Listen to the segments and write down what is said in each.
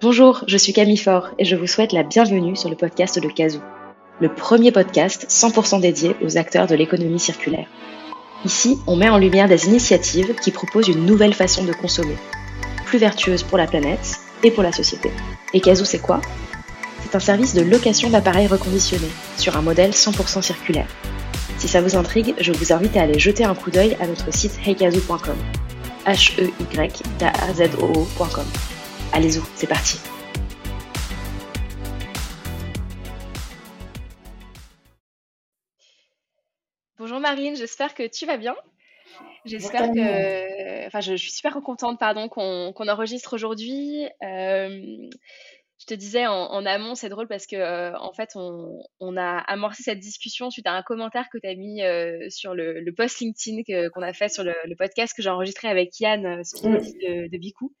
Bonjour, je suis Camille Faure et je vous souhaite la bienvenue sur le podcast de Kazoo, le premier podcast 100% dédié aux acteurs de l'économie circulaire. Ici, on met en lumière des initiatives qui proposent une nouvelle façon de consommer, plus vertueuse pour la planète et pour la société. Et Kazoo, c'est quoi? C'est un service de location d'appareils reconditionnés sur un modèle 100% circulaire. Si ça vous intrigue, je vous invite à aller jeter un coup d'œil à notre site heykazoo.com. h Allez-y, c'est parti. Bonjour Marine, j'espère que tu vas bien. J'espère que, enfin, je, suis super contente, pardon, qu'on enregistre aujourd'hui. Euh, te disais en, amont, c'est drôle parce que euh, en fait, on, a amorcé cette discussion suite à un commentaire que tu as mis euh, sur le, post LinkedIn qu'on a fait sur le, podcast que j'ai enregistré avec Yann euh, sur le de, de Bicou.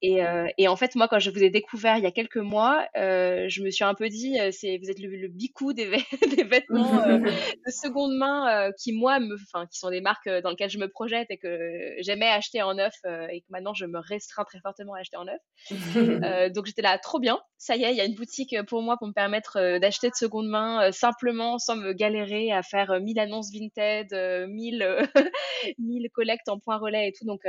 Et, et, en fait, moi, quand je vous ai découvert il y a quelques mois, je me suis un peu dit, c'est vous êtes le, le Bicou des, des vêtements de seconde main qui, moi, me, enfin, qui sont des marques dans lesquelles je me projette et que j'aimais acheter en neuf et que maintenant je me restreins très fortement à acheter en neuf. donc j'étais là trop bien. Ça y est, il y a une boutique euh, pour moi pour me permettre euh, d'acheter de seconde main euh, simplement sans me galérer à faire 1000 annonces Vinted, 1000, 1000 collectes en point relais et tout. Donc,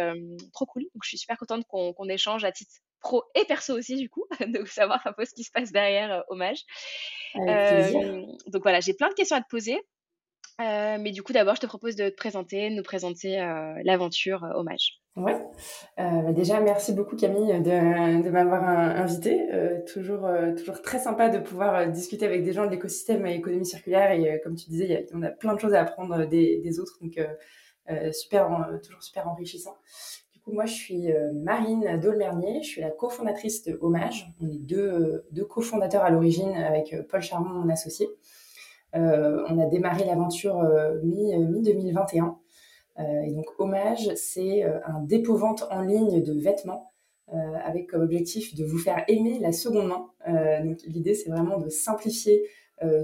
trop cool. Donc, je suis super contente qu'on échange à titre pro et perso aussi, du coup, de savoir un peu ce qui se passe derrière Hommage. donc, voilà, j'ai plein de questions à te poser. Mais du coup, d'abord, je te propose de te présenter, de nous présenter l'aventure Hommage. Ouais. Euh, bah, déjà, merci beaucoup Camille de, m'avoir invité. Euh, toujours, euh, toujours très sympa de pouvoir discuter avec des gens de l'écosystème économie circulaire et comme tu disais, on a plein de choses à apprendre des, des autres, donc super, toujours super enrichissant. Du coup, moi, je suis Marine Dolmernier, je suis la cofondatrice de Hommage. On est deux, deux cofondateurs à l'origine avec Paul Charmont, mon associé. On a démarré l'aventure mi, mi 2021. Euh, et donc, Hommage, c'est euh, un dépôt-vente en ligne de vêtements euh, avec comme objectif de vous faire aimer la seconde main. l'idée, c'est vraiment de simplifier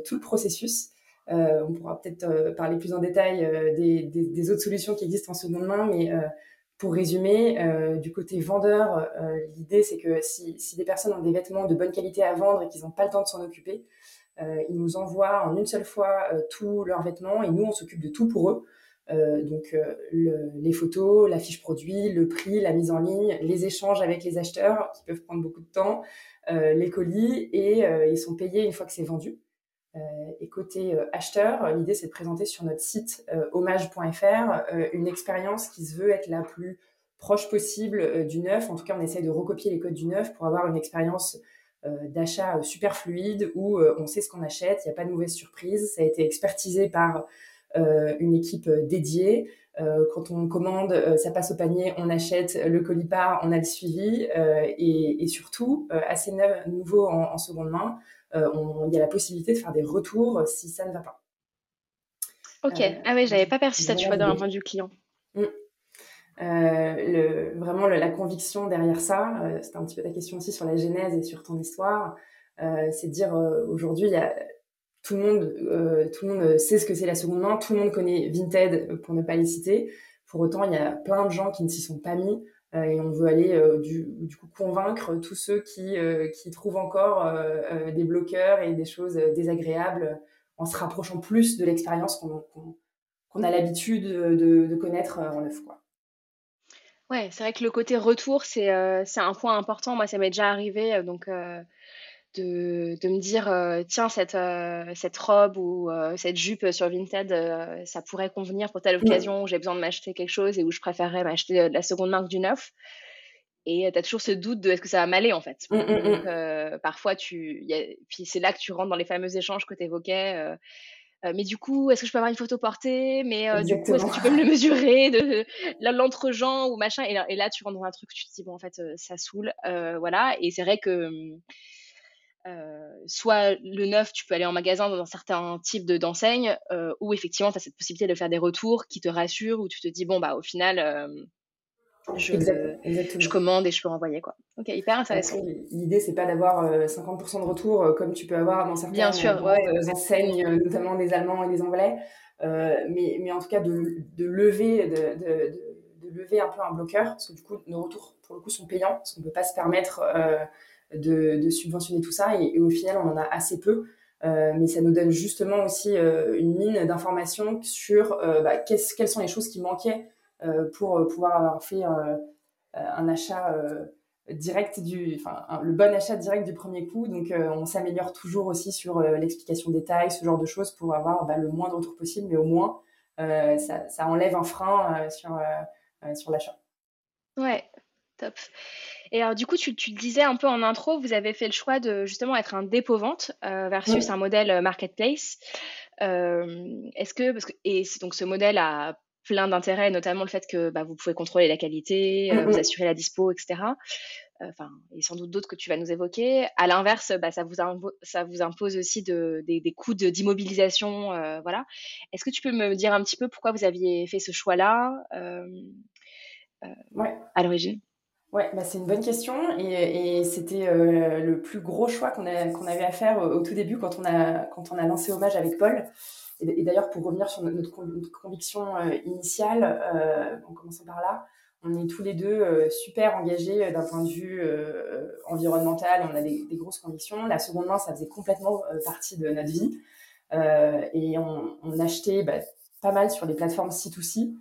tout le processus. on pourra peut-être parler plus en détail des, autres solutions qui existent en seconde main, mais pour résumer, du côté vendeur, l'idée c'est que si, des personnes ont des vêtements de bonne qualité à vendre et qu'ils n'ont pas le temps de s'en occuper, ils nous envoient en une seule fois tous leurs vêtements et nous on s'occupe de tout pour eux. Euh, donc euh, les photos, la fiche produit, le prix, la mise en ligne, les échanges avec les acheteurs qui peuvent prendre beaucoup de temps, euh, les colis et ils sont payés une fois que c'est vendu. et côté acheteur, l'idée c'est de présenter sur notre site hommage.fr une expérience qui se veut être la plus proche possible du neuf. En tout cas, on essaie de recopier les codes du neuf pour avoir une expérience d'achat super fluide où on sait ce qu'on achète, il n'y a pas de mauvaise surprise. Ça a été expertisé par euh, une équipe euh, dédiée. Euh, quand on commande, ça passe au panier, on achète, le colis part, on a le suivi et, et, surtout, assez neuf, nouveau en, seconde main, il y a la possibilité de faire des retours si ça ne va pas. Ok, ah oui, j'avais pas perçu ça, tu vois, dans le point du client. Mm. le, vraiment la conviction derrière ça, c'était un petit peu ta question aussi sur la genèse et sur ton histoire, c'est de dire aujourd'hui, il y a tout le monde, euh, tout le monde sait ce que c'est la seconde main, tout le monde connaît Vinted euh, pour ne pas les citer. Pour autant, il y a plein de gens qui ne s'y sont pas mis euh, et on veut aller du, du, coup convaincre tous ceux qui, qui trouvent encore des bloqueurs et des choses désagréables en se rapprochant plus de l'expérience qu'on a l'habitude de, de, connaître en neuf. Quoi. Ouais, c'est vrai que le côté retour, c'est un point important. Moi, ça m'est déjà arrivé. Donc, de, de me dire euh, tiens cette euh, cette robe ou euh, cette jupe sur Vinted ça pourrait convenir pour telle occasion où j'ai besoin de m'acheter quelque chose et où je préférerais m'acheter de la seconde marque du neuf et tu as toujours ce doute de est-ce que ça va m'aller en fait Donc, mmh. parfois tu y a, puis c'est là que tu rentres dans les fameux échanges que tu évoquais mais du coup, est-ce que je peux avoir une photo portée? Mais du coup, est-ce que tu peux me le mesurer de, l'entre-gens ou machin? Et là, et là, tu rentres dans un truc, tu te dis bon, en fait, ça saoule, voilà. Et c'est vrai que euh, soit le neuf, tu peux aller en magasin dans un certain type de d'enseigne, euh, où effectivement tu as cette possibilité de faire des retours qui te rassurent, où tu te dis bon bah au final euh, je, je, commande et je peux renvoyer quoi. Ok, hyper intéressant. L'idée c'est pas d'avoir 50% de retours comme tu peux avoir dans certaines Bien sûr, enseignes, notamment des Allemands et des Anglais, mais, mais en tout cas de, de lever de, de, lever un peu un bloqueur parce que du coup nos retours pour le coup sont payants parce qu'on peut pas se permettre de, subventionner tout ça. Et, au final, on en a assez peu. mais ça nous donne justement aussi une mine d'informations sur bah, quelles sont les choses qui manquaient pour pouvoir avoir fait un achat direct du, enfin, le bon achat direct du premier coup. Donc, on s'améliore toujours aussi sur l'explication des tailles, ce genre de choses pour avoir bah, le moindre retour possible, mais au moins, ça, ça, enlève un frein sur, sur l'achat. Ouais, top. Et alors, du coup, tu, tu, le disais un peu en intro, vous avez fait le choix de justement être un dépôt-vente versus un modèle marketplace. Est-ce que, parce que, et donc ce modèle a plein d'intérêts, notamment le fait que bah, vous pouvez contrôler la qualité, euh, vous assurer la dispo, etc. Euh, enfin, et sans doute d'autres que tu vas nous évoquer. À l'inverse, bah, ça, vous ça vous impose aussi de, des, des, coûts d'immobilisation. Euh, voilà. Est-ce que tu peux me dire un petit peu pourquoi vous aviez fait ce choix-là ouais. à l'origine? Ouais, bah c'est une bonne question et, et c'était le plus gros choix qu'on qu'on avait à faire au, tout début quand on a quand on a lancé Hommage avec Paul. Et, d'ailleurs, pour revenir sur notre, conviction euh, initiale, euh, en commençant par là, on est tous les deux euh, super engagés d'un point de vue environnemental, on a des, grosses convictions. La seconde main, ça faisait complètement partie de notre vie. et on, achetait bah, pas mal sur les plateformes C2C,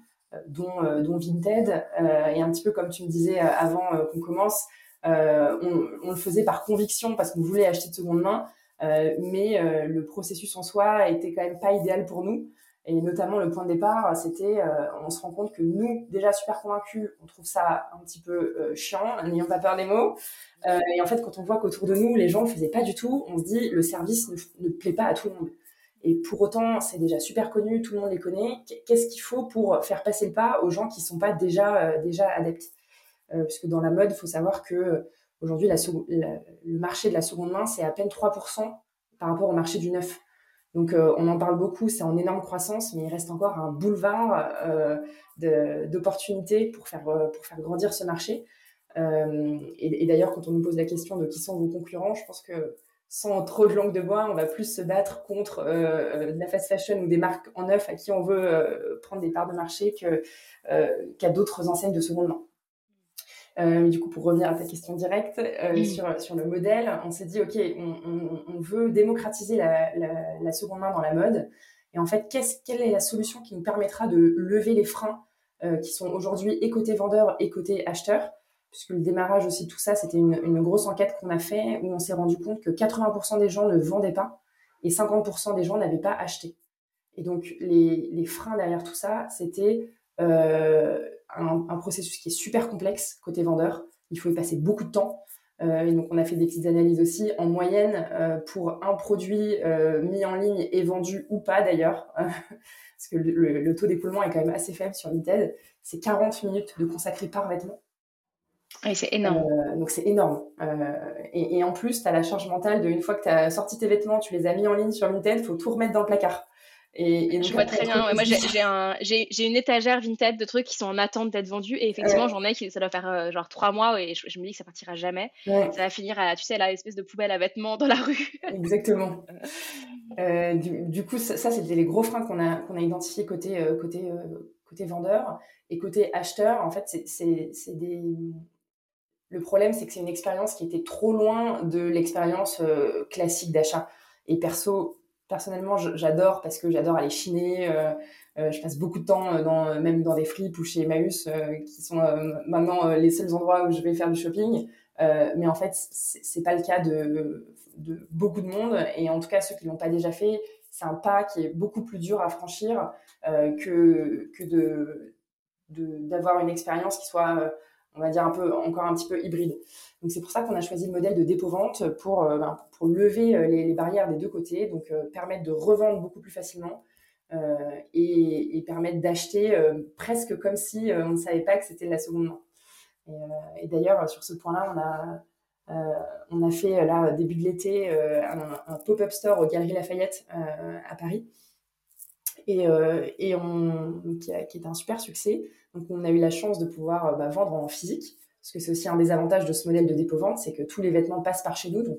dont, dont Vinted. et un petit peu comme tu me disais avant qu'on commence, on, on, le faisait par conviction parce qu'on voulait acheter de seconde main. Euh, mais euh, le processus en soi était quand même pas idéal pour nous. Et notamment, le point de départ, c'était, euh, on se rend compte que nous, déjà super convaincus, on trouve ça un petit peu chiant, n'ayons pas peur des mots. et en fait, quand on voit qu'autour de nous, les gens ne le faisaient pas du tout, on se dit, le service ne plaît pas à tout le monde. Et pour autant, c'est déjà super connu, tout le monde les connaît. Qu'est-ce qu'il faut pour faire passer le pas aux gens qui ne sont pas déjà, déjà adeptes? Puisque dans la mode, il faut savoir que Aujourd'hui, le marché de la seconde main, c'est à peine 3% par rapport au marché du neuf. Donc, euh, on en parle beaucoup, c'est en énorme croissance, mais il reste encore un boulevard euh, d'opportunités pour faire, euh, pour faire grandir ce marché. et, d'ailleurs, quand on nous pose la question de qui sont vos concurrents, je pense que sans trop de langue de bois, on va plus se battre contre la fast fashion ou des marques en neuf à qui on veut prendre des parts de marché qu'à d'autres enseignes de seconde main. Euh, du coup, pour revenir à ta question directe euh, sur, sur le modèle, on s'est dit, OK, on, veut démocratiser la, seconde main dans la mode. Et en fait, quelle est la solution qui nous permettra de lever les freins euh, qui sont aujourd'hui et côté vendeur et côté acheteur Puisque le démarrage aussi, tout ça, c'était une, grosse enquête qu'on a fait où on s'est rendu compte que 80% des gens ne vendaient pas et 50% des gens n'avaient pas acheté. Et donc, les, les freins derrière tout ça, c'était un, processus qui est super complexe côté vendeur. Il faut y passer beaucoup de temps. Euh, et donc, on a fait des petites analyses aussi. En moyenne, euh, pour un produit euh, mis en ligne et vendu ou pas d'ailleurs, parce que le, taux d'écoulement est quand même assez faible sur Vinted, c'est 40 minutes de consacré par vêtement. Et c'est énorme. donc c'est énorme. Et, et, en plus, tu as la charge mentale de une fois que tu as sorti tes vêtements, tu les as mis en ligne sur Vinted, il faut tout remettre dans le placard. Et, je vois très bien. moi, j'ai un, une étagère Vinted de trucs qui sont en attente d'être vendus. Et effectivement, j'en ai qui ça doit faire euh, genre trois mois et je, me dis que ça partira jamais. Ça va finir à, tu sais, la espèce de poubelle à vêtements dans la rue. Exactement. Euh, du, coup, ça, c'était les gros freins qu'on a, qu'on a identifiés côté, euh, côté, côté vendeur. Et côté acheteur, en fait, c'est des. Le problème, c'est que c'est une expérience qui était trop loin de l'expérience classique d'achat. Et perso, personnellement, j'adore parce que j'adore aller chiner. Euh, euh, je passe beaucoup de temps euh, dans, même dans des fripes ou chez Emmaüs, qui sont maintenant les seuls endroits où je vais faire du shopping. mais en fait, c'est pas le cas de, de, beaucoup de monde. Et en tout cas, ceux qui l'ont pas déjà fait, c'est un pas qui est beaucoup plus dur à franchir que, que de d'avoir une expérience qui soit on va dire un peu encore un petit peu hybride. Donc c'est pour ça qu'on a choisi le modèle de dépôt-vente pour, euh, ben, pour lever euh, les, barrières des deux côtés, donc euh, permettre de revendre beaucoup plus facilement et, permettre d'acheter presque comme si on ne savait pas que c'était la seconde main. Et, d'ailleurs sur ce point-là, on a on a fait là début de l'été un, pop-up store au Galeries Lafayette à Paris et, qui est un super succès. Donc, on a eu la chance de pouvoir euh, bah, vendre en physique, parce que c'est aussi un des avantages de ce modèle de dépôt-vente, c'est que tous les vêtements passent par chez nous, donc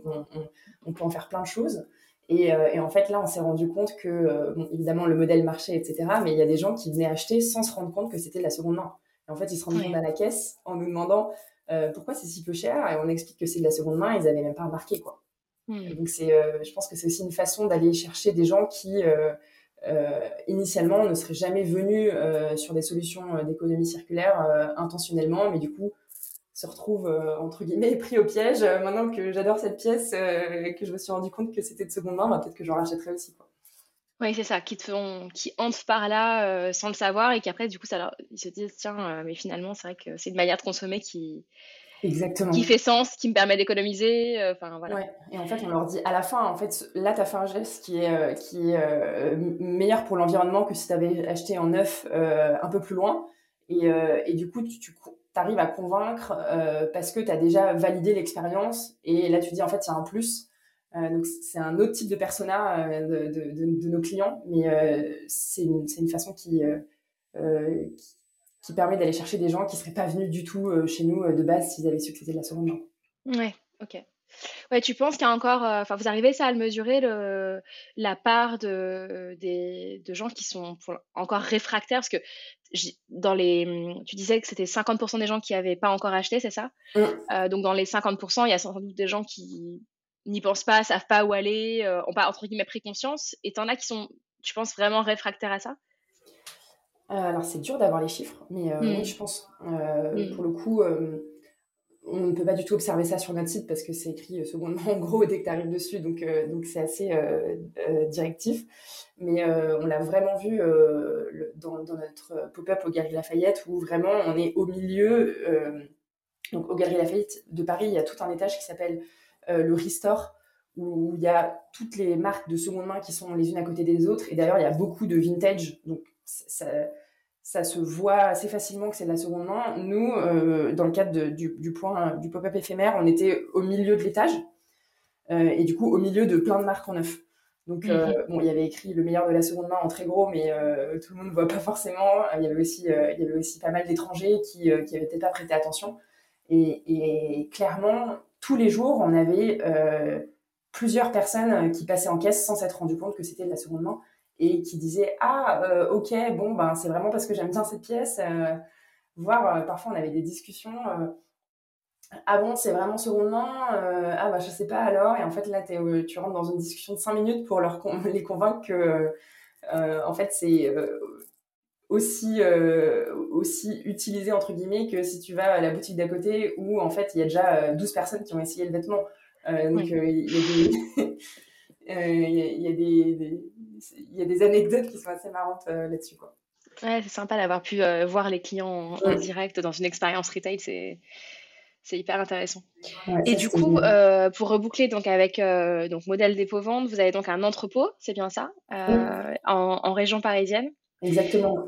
on, peut en faire plein de choses. Euh, et, en fait, là, on s'est rendu compte que, euh, évidemment, le modèle marchait, etc., mais il y a des gens qui venaient acheter sans se rendre compte que c'était de la seconde main. Et en fait, ils se rendent compte à la caisse en nous demandant pourquoi c'est si peu cher? Et on explique que c'est de la seconde main, ils n'avaient même pas remarqué, quoi. Hmm. Donc, c'est, je pense que c'est aussi une façon d'aller chercher des gens qui, initialement, ne seraient jamais venus sur des solutions d'économie circulaire intentionnellement, mais du coup, se retrouvent entre guillemets pris au piège. maintenant que j'adore cette pièce, et que je me suis rendu compte que c'était de seconde main, bah, peut-être que j'en rachèterai aussi. Quoi. Oui, c'est ça, qui te font, qui entrent par là euh, sans le savoir et qu'après, du coup, ils se disent, tiens, euh, mais finalement, c'est vrai que c'est une manière de consommer qui, Exactement. qui fait sens, qui me permet d'économiser. Euh, enfin, voilà. Ouais. Et en fait, on leur dit à la fin, en fait, là, tu as fait un geste qui est, qui est meilleur pour l'environnement que si tu avais acheté en neuf un peu plus loin. Et, et du coup, tu, tu arrives à convaincre parce que tu as déjà validé l'expérience. Et là, tu dis, en fait, a un plus. Euh, donc c'est un autre type de persona euh, de, de, de, nos clients, mais euh, c'est une, une, façon qui, qui, qui, permet d'aller chercher des gens qui seraient pas venus du tout chez nous de base s'ils avaient su que c'était de la seconde main. Ouais, ok. Ouais, tu penses qu'il y a encore, enfin, vous arrivez ça à le mesurer, le, la part de, des, de gens qui sont encore réfractaires, parce que dans les, tu disais que c'était 50% des gens qui n'avaient pas encore acheté, c'est ça? Mmh. Donc dans les 50%, il y a sans doute des gens qui n'y pensent pas, savent pas où aller, euh, ont pas entre guillemets pris conscience. Et t'en as qui sont, tu penses, vraiment réfractaires à ça? euh, Alors c'est dur d'avoir les chiffres, mais euh, oui, hmm. je pense. Hmm. Pour le coup, on ne peut pas du tout observer ça sur notre site parce que c'est écrit secondement en gros dès que tu arrives dessus, donc donc c'est assez directif. Mais on l'a vraiment vu dans, dans, notre pop-up au Galerie Lafayette où vraiment on est au milieu. donc au Galerie Lafayette de Paris, il y a tout un étage qui s'appelle euh, le Restore, où il y a toutes les marques de seconde main qui sont les unes à côté des autres. Et d'ailleurs, il y a beaucoup de vintage. Donc, ça, ça se voit assez facilement que c'est de la seconde main. Nous, euh, dans le cadre du, point du pop-up éphémère, on était au milieu de l'étage. Euh, et du coup, au milieu de plein de marques en neuf. Donc, mhm. bon, il y avait écrit le meilleur de la seconde main en très gros, mais tout le monde ne voit pas forcément. Il y avait aussi, il y avait aussi pas mal d'étrangers qui, qui avaient peut-être pas prêté attention. Et, et, clairement, tous les jours, on avait euh, plusieurs personnes qui passaient en caisse sans s'être rendu compte que c'était de la seconde main et qui disaient ah euh, ok bon ben c'est vraiment parce que j'aime bien cette pièce euh, voire parfois on avait des discussions ah bon c'est vraiment seconde main ah bah je sais pas alors et en fait là tu rentres dans une discussion de cinq minutes pour leur les convaincre que en fait c'est aussi, euh, aussi utilisé entre guillemets que si tu vas à la boutique d'à côté où en fait il y a déjà 12 euh, personnes qui ont essayé le vêtement. Euh, donc il y a des il y a des anecdotes qui sont assez marrantes là-dessus quoi. Ouais, c'est sympa d'avoir pu voir les clients en, direct dans une expérience retail, c'est c'est hyper intéressant. et du coup, pour reboucler donc avec donc modèle dépôt vente, vous avez donc un entrepôt, c'est bien ça, en, région parisienne. Exactement.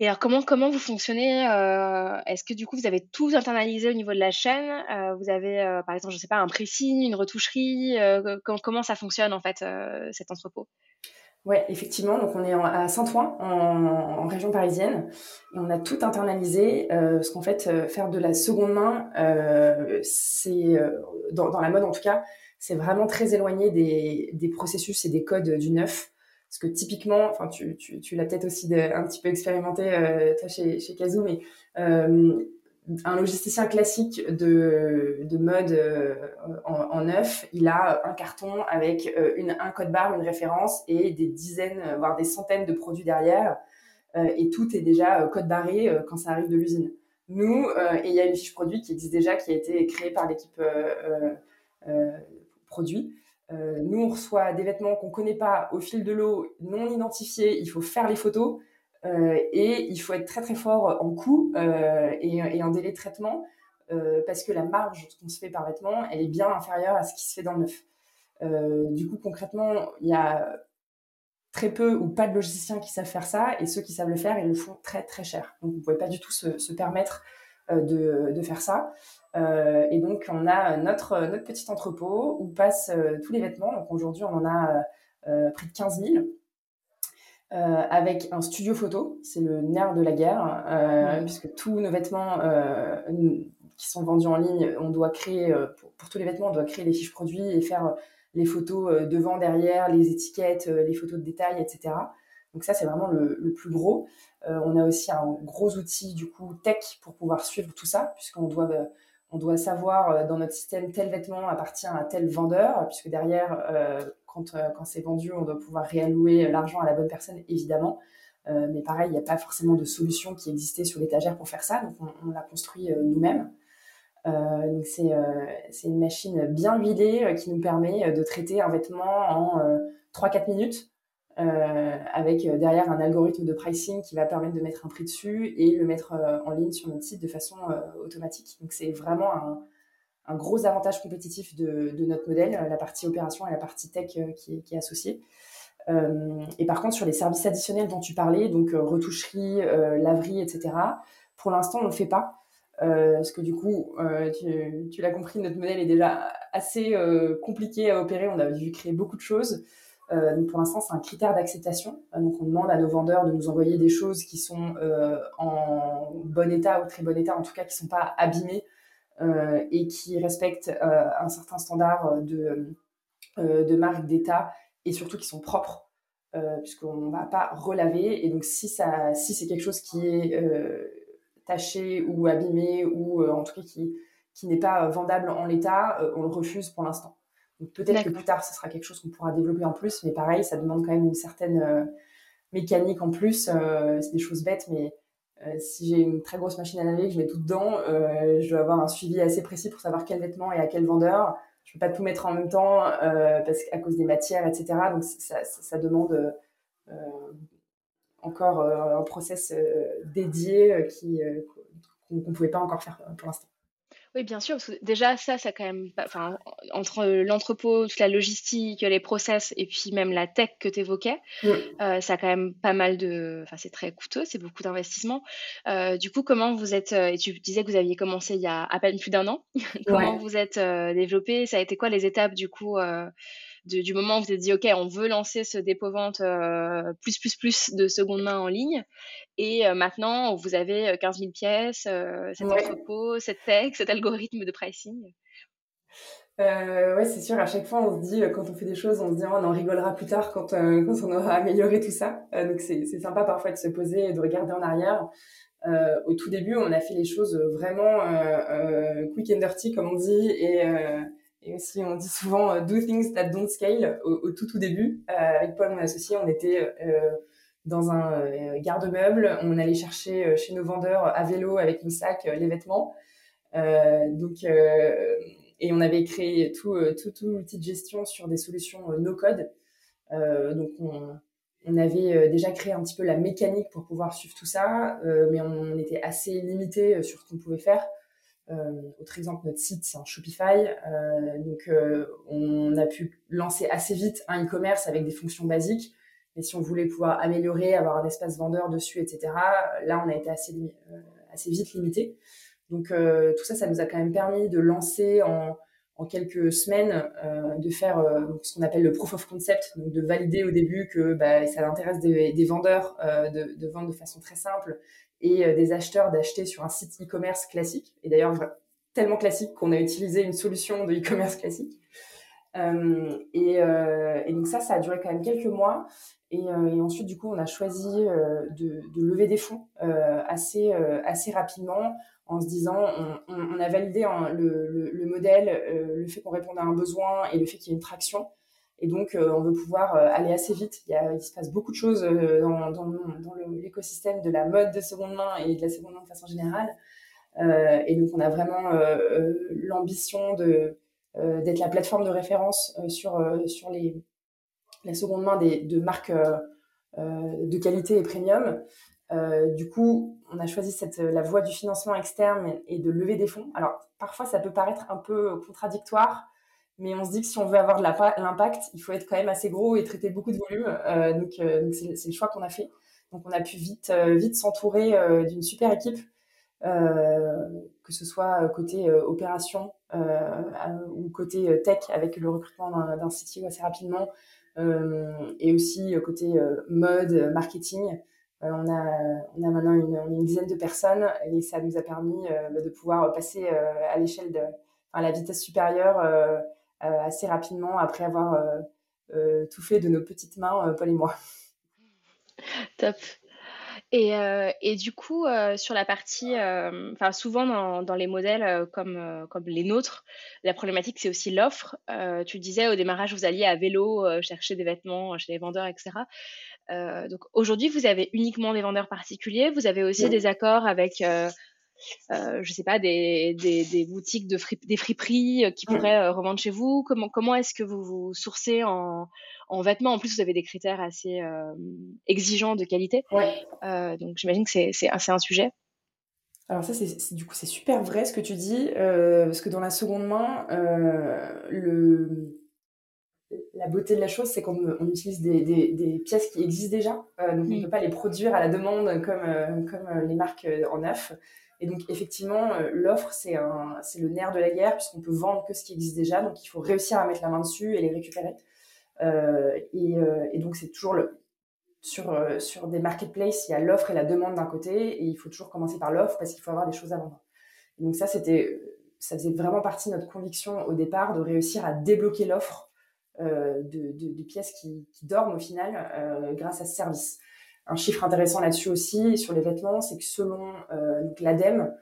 Et alors, comment, comment vous fonctionnez euh, Est-ce que du coup, vous avez tout internalisé au niveau de la chaîne euh, Vous avez, euh, par exemple, je sais pas, un pressing, une retoucherie comment, comment ça fonctionne en fait, cet entrepôt? Ouais, effectivement. Donc, on est à Saint-Ouen, en, région parisienne, et on a tout internalisé. parce qu'en fait, faire de la seconde main, c'est dans, dans, la mode en tout cas, c'est vraiment très éloigné des, des processus et des codes du neuf. Parce que typiquement, enfin, tu, tu, tu l'as peut-être aussi un petit peu expérimenté euh, chez, chez Kazoo, mais euh, un logisticien classique de, de mode euh, en, en, neuf, il a un carton avec euh, une, un code barre, une référence et des dizaines, voire des centaines de produits derrière. et tout est déjà code barré quand ça arrive de l'usine. Nous, et il y a une fiche produit qui existe déjà, qui a été créée par l'équipe produit. Euh, nous, on reçoit des vêtements qu'on connaît pas au fil de l'eau, non identifiés. Il faut faire les photos euh, et il faut être très très fort en coût euh, et, en délai de traitement parce que la marge qu'on se fait par vêtement, elle est bien inférieure à ce qui se fait dans le neuf. du coup, concrètement, il y a très peu ou pas de logisticiens qui savent faire ça et ceux qui savent le faire, ils le font très très cher. Donc, vous pouvez pas du tout se, se permettre de, de, faire ça. Euh, et donc, on a notre, notre petit entrepôt où passent euh, tous les vêtements. Donc, aujourd'hui, on en a euh, près de 15 000. avec un studio photo, c'est le nerf de la guerre, puisque tous nos vêtements qui sont vendus en ligne, on doit créer, pour, tous les vêtements, on doit créer les fiches produits et faire les photos devant, derrière, les étiquettes, les photos de détail, etc. Donc ça, c'est vraiment le, le, plus gros. on a aussi un gros outil du coup tech pour pouvoir suivre tout ça, puisqu'on doit on doit savoir dans notre système tel vêtement appartient à tel vendeur, puisque derrière, quand, quand c'est vendu, on doit pouvoir réallouer l'argent à la bonne personne, évidemment. mais pareil, il n'y a pas forcément de solution qui existait sur l'étagère pour faire ça, donc on, l'a construit nous-mêmes. donc c'est une machine bien huilée qui nous permet de traiter un vêtement en 3-4 minutes euh, avec euh, derrière un algorithme de pricing qui va permettre de mettre un prix dessus et le mettre euh, en ligne sur notre site de façon automatique. Donc c'est vraiment un, gros avantage compétitif de, notre modèle, la partie opération et la partie tech qui, est associée. et par contre, sur les services additionnels dont tu parlais, donc retoucherie, laverie, etc., pour l'instant, on ne le fait pas. parce que du coup, tu l'as compris, notre modèle est déjà assez compliqué à opérer. On a dû créer beaucoup de choses. Euh, donc pour l'instant, c'est un critère d'acceptation. Euh, donc on demande à nos vendeurs de nous envoyer des choses qui sont euh, en bon état ou très bon état, en tout cas qui ne sont pas abîmées et qui respectent un certain standard de, de marque d'état et surtout qui sont propres. puisqu'on ne va pas relaver. Et donc, si, si c'est quelque chose qui est taché ou abîmé ou en tout cas qui, qui n'est pas vendable en l'état, on le refuse pour l'instant peut-être que plus tard, ce sera quelque chose qu'on pourra développer en plus, mais pareil, ça demande quand même une certaine euh, mécanique en plus. Euh, c'est des choses bêtes, mais euh, si j'ai une très grosse machine à laver, que je mets tout dedans, je dois avoir un suivi assez précis pour savoir quel vêtement et à quel vendeur. Je peux pas tout mettre en même temps parce qu'à cause des matières, etc. Donc ça, ça demande encore un process dédié qui qu'on ne pouvait pas encore faire pour l'instant. Oui, bien sûr, parce que déjà, ça, ça quand même, enfin, entre l'entrepôt, toute la logistique, les process et puis même la tech que tu évoquais, euh, ça a quand même pas mal de, enfin, c'est très coûteux, c'est beaucoup d'investissement. Euh, du coup, comment vous êtes, euh, et tu disais que vous aviez commencé il y a à peine plus d'un an, comment vous êtes développé, ça a été quoi les étapes du coup du moment où vous êtes dit, OK, on veut lancer ce dépôt-vente euh, plus, plus, plus de seconde main en ligne. Et euh, maintenant, vous avez 15 euh, 000 pièces, cet entrepôt, cette tech, cet algorithme de pricing. Euh, ouais, c'est sûr. À chaque fois, on se dit, quand on fait des choses, on se dit, oh, on en rigolera plus tard quand, quand on aura amélioré tout ça. donc, c'est sympa parfois de se poser et de regarder en arrière. au tout début, on a fait les choses vraiment quick and dirty, comme on dit, et et aussi, on dit souvent euh, do things that don't scale au, tout tout début. Euh, avec Paul, mon associé, on était euh, dans un garde-meuble. On allait chercher chez nos vendeurs à vélo avec nos sacs les vêtements. donc, et on avait créé tout, tout, tout l'outil de gestion sur des solutions no code. donc, on, on avait déjà créé un petit peu la mécanique pour pouvoir suivre tout ça, mais on était assez limité sur ce qu'on pouvait faire. Euh, autre exemple, notre site, c'est un Shopify. Euh, donc, euh, on a pu lancer assez vite un e-commerce avec des fonctions basiques. Mais si on voulait pouvoir améliorer, avoir un espace vendeur dessus, etc., là, on a été assez, assez vite limité. Donc, tout ça, ça nous a quand même permis de lancer en, en quelques semaines, de faire ce qu'on appelle le proof of concept, donc de valider au début que bah, ça intéresse des, des vendeurs de, de, vendre de façon très simple et euh, des acheteurs d'acheter sur un site e-commerce classique. Et d'ailleurs, tellement classique qu'on a utilisé une solution de e-commerce classique. Euh, et, euh, et, donc ça, ça a duré quand même quelques mois. Et, ensuite, du coup, on a choisi de, lever des fonds assez, assez rapidement en se disant, on, a validé le, le, le, modèle, le fait qu'on réponde à un besoin et le fait qu'il y ait une traction. Et donc, euh, on veut pouvoir euh, aller assez vite. Il, se passe beaucoup de choses euh, dans, l'écosystème de la mode de seconde main et de la seconde main de façon générale. et donc, on a vraiment l'ambition de d'être la plateforme de référence sur sur les la seconde main des, de marques de qualité et premium. du coup, on a choisi la voie du financement externe et de lever des fonds. Alors, parfois, ça peut paraître un peu contradictoire mais on se dit que si on veut avoir l'impact, il faut être quand même assez gros et traiter beaucoup de volume. Euh, donc, euh, c'est le choix qu'on a fait. Donc, on a pu vite, euh, vite s'entourer d'une super équipe, que ce soit côté opération ou côté tech avec le recrutement d'un CTO assez rapidement, et aussi côté mode, marketing. on, a, on a maintenant une, dizaine de personnes et ça nous a permis de pouvoir passer à l'échelle de, à la vitesse supérieure assez rapidement après avoir euh, euh, tout fait de nos petites mains, Paul et moi. Top. Et, euh, et du coup, euh, sur la partie, euh, enfin souvent dans, dans les modèles comme, comme les nôtres, la problématique c'est aussi l'offre. tu disais au démarrage, vous alliez à vélo chercher des vêtements chez les vendeurs, etc. donc aujourd'hui, vous avez uniquement des vendeurs particuliers. Vous avez aussi des accords avec euh, je sais pas, des, des, des boutiques de des friperies euh, qui pourraient euh, revendre chez vous Comment, comment est-ce que vous vous sourcez en, en vêtements? En plus, vous avez des critères assez euh, exigeants de qualité. Ouais. Donc, j'imagine que c'est, un sujet. Alors ça, c'est, du coup, c'est super vrai ce que tu dis, parce que dans la seconde main, le, la beauté de la chose, c'est qu'on on utilise des, des, des, pièces qui existent déjà, donc on ne peut pas les produire à la demande comme, comme les marques en neuf. Et donc, effectivement, euh, l'offre, c'est le nerf de la guerre, puisqu'on peut vendre que ce qui existe déjà. Donc, il faut réussir à mettre la main dessus et les récupérer. Euh, et, euh, et, donc, c'est toujours sur, des marketplaces, il y a l'offre et la demande d'un côté, et il faut toujours commencer par l'offre parce qu'il faut avoir des choses à vendre. Et donc, ça, c'était, ça faisait vraiment partie de notre conviction au départ de réussir à débloquer l'offre euh, de, pièces qui, dorment au final grâce à ce service un chiffre intéressant là-dessus aussi sur les vêtements, c'est que selon euh, l'ADEME,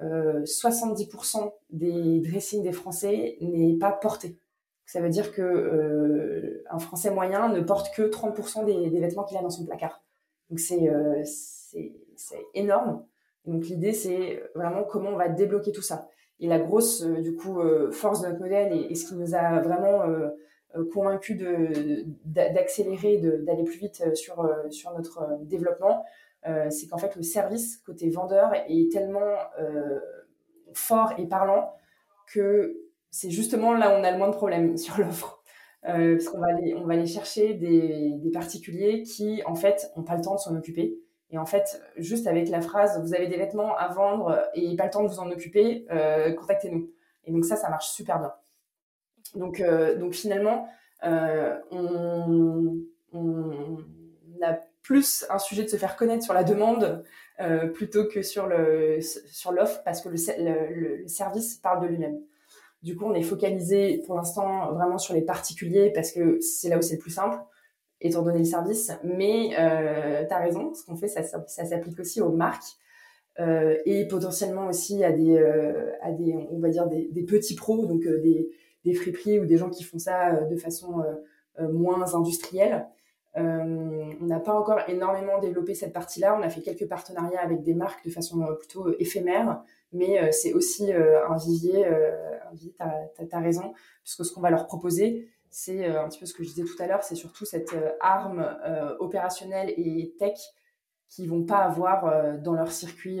euh, 70% des dressings des Français n'est pas porté. Ça veut dire que euh, un Français moyen ne porte que 30% des, vêtements qu'il a dans son placard. Donc c'est euh, énorme. Donc l'idée c'est vraiment comment on va débloquer tout ça. Et la grosse euh, du coup euh, force de notre modèle et, et, ce qui nous a vraiment euh, convaincu d'accélérer, d'aller plus vite euh, sur, euh, sur notre développement, c'est qu'en fait le service côté vendeur est tellement fort et parlant que c'est justement là où on a le moins de problèmes sur l'offre. Parce qu'on va aller, on va aller chercher des, des particuliers qui, en fait, n'ont pas le temps de s'en occuper. Et en fait, juste avec la phrase, vous avez des vêtements à vendre et pas le temps de vous en occuper, contactez-nous. Et donc ça, ça marche super bien. Donc, euh, donc finalement, euh, on, a plus un sujet de se faire connaître sur la demande euh, plutôt que sur le sur l'offre parce que le, service parle de lui-même. Du coup, on est focalisé pour l'instant vraiment sur les particuliers parce que c'est là où c'est le plus simple, étant donné le service. Mais euh, tu as raison, ce qu'on fait, ça, s'applique aussi aux marques et potentiellement aussi à des, à des on va dire, des, petits pros, donc des, des friperies ou des gens qui font ça euh, de façon euh, euh, moins industrielle. on n'a pas encore énormément développé cette partie-là. On a fait quelques partenariats avec des marques de façon plutôt éphémère, mais c'est aussi un vivier. un vivier, t'as as, raison, puisque ce qu'on va leur proposer, c'est un petit peu ce que je disais tout à l'heure, c'est surtout cette arme opérationnelle et tech qu'ils vont pas avoir dans leur circuit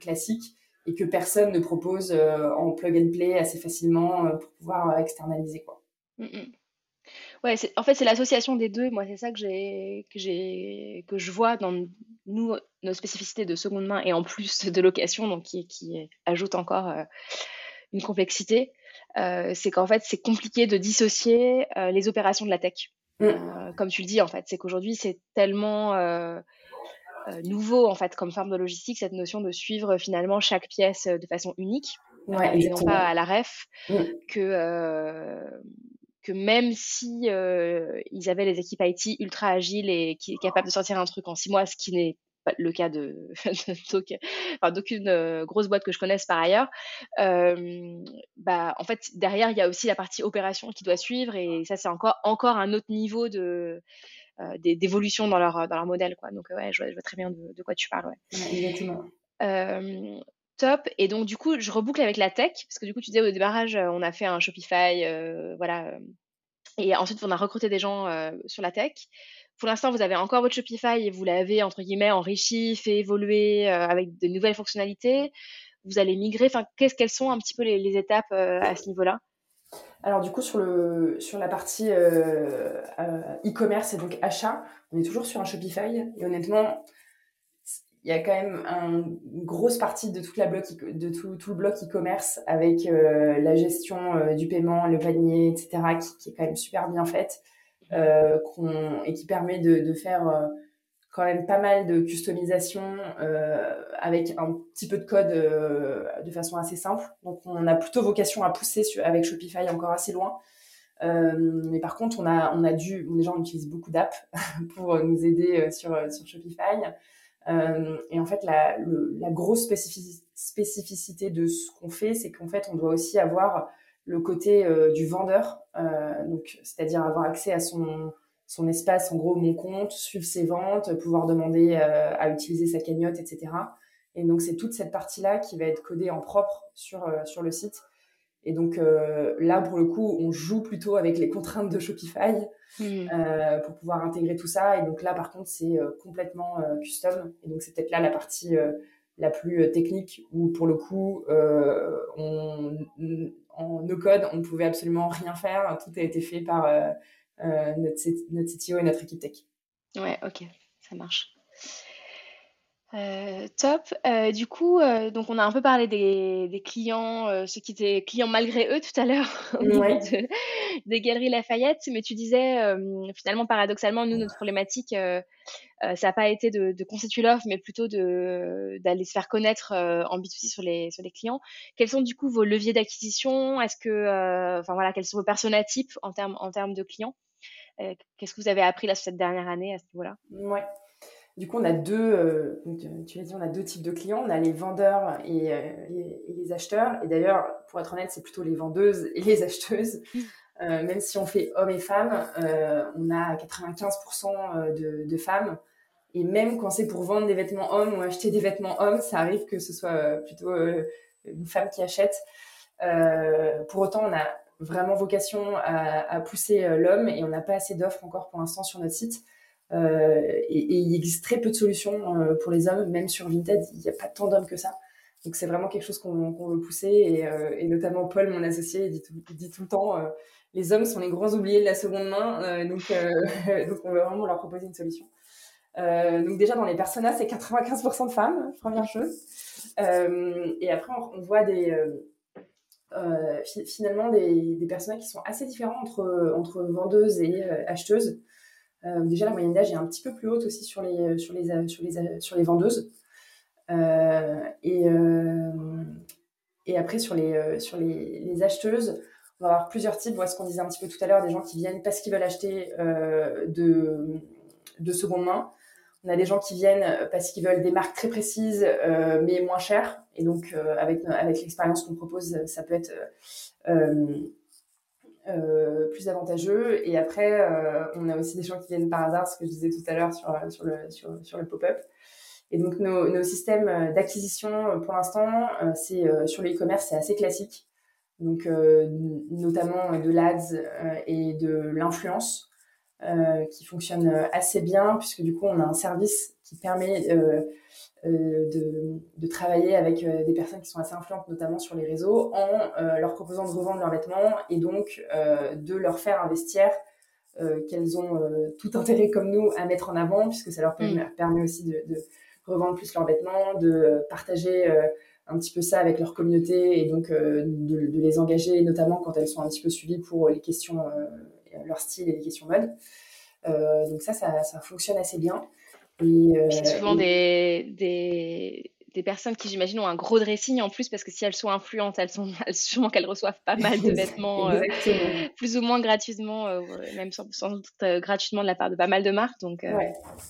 classique et que personne ne propose euh, en plug and play assez facilement euh, pour pouvoir euh, externaliser quoi. Mm -hmm. Ouais, en fait, c'est l'association des deux. Moi, c'est ça que j'ai, que j'ai, que je vois dans nous, nos spécificités de seconde main et en plus de location, donc qui, qui ajoute encore euh, une complexité. Euh, c'est qu'en fait, c'est compliqué de dissocier euh, les opérations de la tech. Mm. comme tu le dis, en fait, c'est qu'aujourd'hui, c'est tellement nouveau en fait comme forme de logistique cette notion de suivre finalement chaque pièce euh, de façon unique ouais, et non pas à la ref mmh. que euh, que même si euh, ils avaient les équipes IT ultra agiles et qui capables de sortir un truc en six mois ce qui n'est pas le cas de d'aucune euh, grosse boîte que je connaisse par ailleurs euh, bah en fait derrière il y a aussi la partie opération qui doit suivre et ça c'est encore encore un autre niveau de euh, d'évolution dans leur, dans leur modèle. Quoi. Donc, ouais, je vois, je vois très bien de, de, quoi tu parles. Ouais. exactement. Euh, top. Et donc, du coup, je reboucle avec la tech, parce que du coup, tu disais au démarrage, euh, on a fait un Shopify, euh, voilà. Et ensuite, on a recruté des gens euh, sur la tech. Pour l'instant, vous avez encore votre Shopify et vous l'avez, entre guillemets, enrichi, fait évoluer euh, avec de nouvelles fonctionnalités. Vous allez migrer. Enfin, qu'est-ce quelles sont un petit peu les, les étapes à ce niveau-là? Alors du coup sur le sur la partie euh, euh, e-commerce et donc achat, on est toujours sur un Shopify et honnêtement il y a quand même un, une grosse partie de toute la bloc de tout, tout le bloc e-commerce avec euh, la gestion euh, du paiement, le panier, etc. qui, qui, est quand même super bien faite euh, et qui permet de, de faire euh, quand même pas mal de customisation euh, avec un petit peu de code euh, de façon assez simple. Donc on a plutôt vocation à pousser sur, avec Shopify encore assez loin. mais par contre, on a, on a dû, déjà, on utilise beaucoup d'apps pour nous aider sur, sur Shopify. et en fait, la, la grosse spécificité de ce qu'on fait, c'est qu'en fait, on doit aussi avoir le côté du vendeur, donc c'est-à-dire avoir accès à son son espace, en gros, mon compte, suivre ses ventes, pouvoir demander euh, à utiliser sa cagnotte, etc. Et donc, c'est toute cette partie-là qui va être codée en propre sur, euh, sur le site. Et donc, euh, là, pour le coup, on joue plutôt avec les contraintes de Shopify mmh. pour pouvoir intégrer tout ça. Et donc là, par contre, c'est complètement custom. Et donc, c'est peut-être là la partie la plus technique où, pour le coup, on, en no-code, on ne pouvait absolument rien faire. Tout a été fait par notre, notre CTO et notre équipe tech. Ouais, ok, ça marche. Euh, top. Euh, du coup, donc on a un peu parlé des, des clients, ceux qui étaient clients malgré eux tout à l'heure des Galeries Lafayette, mais tu disais finalement paradoxalement, nous notre problématique, ça n'a pas été de, de constituer l'offre, mais plutôt d'aller se faire connaître en B2C sur les sur les clients. Quels sont du coup vos leviers d'acquisition? Est-ce que, enfin voilà, quels sont vos personas types en termes en termes de clients? Euh, qu'est-ce que vous avez appris là sur cette dernière année à ce niveau-là? Ouais. Du coup, on a deux, euh, tu as dit, on a deux types de clients. On a les vendeurs et, euh, les acheteurs. Et d'ailleurs, pour être honnête, c'est plutôt les vendeuses et les acheteuses. même si on fait hommes et femmes, on a 95% de, femmes. Et même quand c'est pour vendre des vêtements hommes ou acheter des vêtements hommes, ça arrive que ce soit plutôt une femme qui achète. pour autant, on a vraiment vocation à, pousser euh, l'homme et on n'a pas assez d'offres encore pour l'instant sur notre site. Euh, et, il existe très peu de solutions euh, pour les hommes, même sur Vinted, il n'y a pas tant d'hommes que ça. Donc c'est vraiment quelque chose qu'on veut pousser et, notamment Paul, mon associé, dit tout, dit tout le temps les hommes sont les grands oubliés de la seconde main, donc, on veut vraiment leur proposer une solution. donc déjà dans les personas, c'est 95% de femmes, première chose. et après on, voit euh, finalement des, des, qui sont assez différents entre, vendeuses et euh, acheteuses. Euh, déjà, la moyenne d'âge est un petit peu plus haute aussi sur les, sur les, sur les, sur les vendeuses. et, et après, sur les, sur les, les, acheteuses, on va avoir plusieurs types. Voilà ce qu'on disait un petit peu tout à l'heure, des gens qui viennent parce qu'ils veulent acheter de, de seconde main. On a des gens qui viennent euh, parce qu'ils veulent des marques très précises, euh, mais moins chères. Et donc, euh, avec, avec l'expérience qu'on propose, ça peut être plus avantageux. Et après, on a aussi des gens qui viennent par hasard, ce que je disais tout à l'heure sur, sur, le, sur, sur le pop-up. Et donc, nos, nos systèmes d'acquisition, pour l'instant, c'est sur le e-commerce, c'est assez classique. Donc, notamment de l'ADS et de l'influence. Euh, qui fonctionne euh, assez bien, puisque du coup, on a un service qui permet euh, de, de, travailler avec des personnes qui sont assez influentes, notamment sur les réseaux, en leur proposant de revendre leurs vêtements et donc de leur faire investir qu'elles ont tout intérêt comme nous à mettre en avant, puisque ça leur permet, mm. permet aussi de, de, revendre plus leurs vêtements, de partager un petit peu ça avec leur communauté et donc de, de, les engager, notamment quand elles sont un petit peu suivies pour les questions leur style et les questions mode. Euh, donc ça, ça, fonctionne assez bien. Euh, c'est souvent des, des, des, personnes qui, j'imagine, ont un gros dressing en plus, parce que si elles sont influentes, elles sont sûrement qu'elles reçoivent pas mal de vêtements, euh, plus ou moins gratuitement, même sans, doute gratuitement de la part de pas mal de marques. Donc,